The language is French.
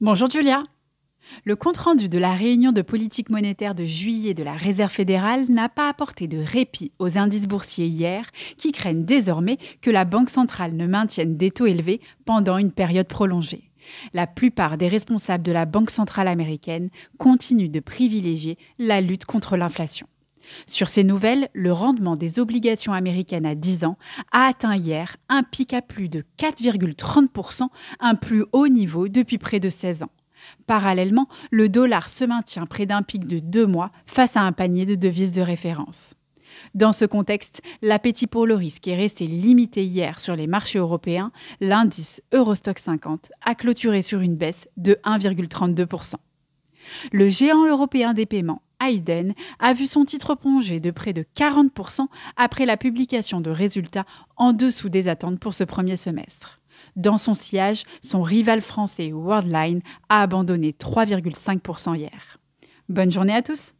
Bonjour Julia. Le compte-rendu de la réunion de politique monétaire de juillet de la Réserve fédérale n'a pas apporté de répit aux indices boursiers hier, qui craignent désormais que la Banque centrale ne maintienne des taux élevés pendant une période prolongée. La plupart des responsables de la Banque centrale américaine continuent de privilégier la lutte contre l'inflation. Sur ces nouvelles, le rendement des obligations américaines à 10 ans a atteint hier un pic à plus de 4,30%, un plus haut niveau depuis près de 16 ans. Parallèlement, le dollar se maintient près d'un pic de deux mois face à un panier de devises de référence. Dans ce contexte, l'appétit pour le risque est resté limité hier sur les marchés européens. L'indice Eurostock 50 a clôturé sur une baisse de 1,32%. Le géant européen des paiements Hayden a vu son titre plonger de près de 40% après la publication de résultats en dessous des attentes pour ce premier semestre. Dans son sillage, son rival français Worldline a abandonné 3,5% hier. Bonne journée à tous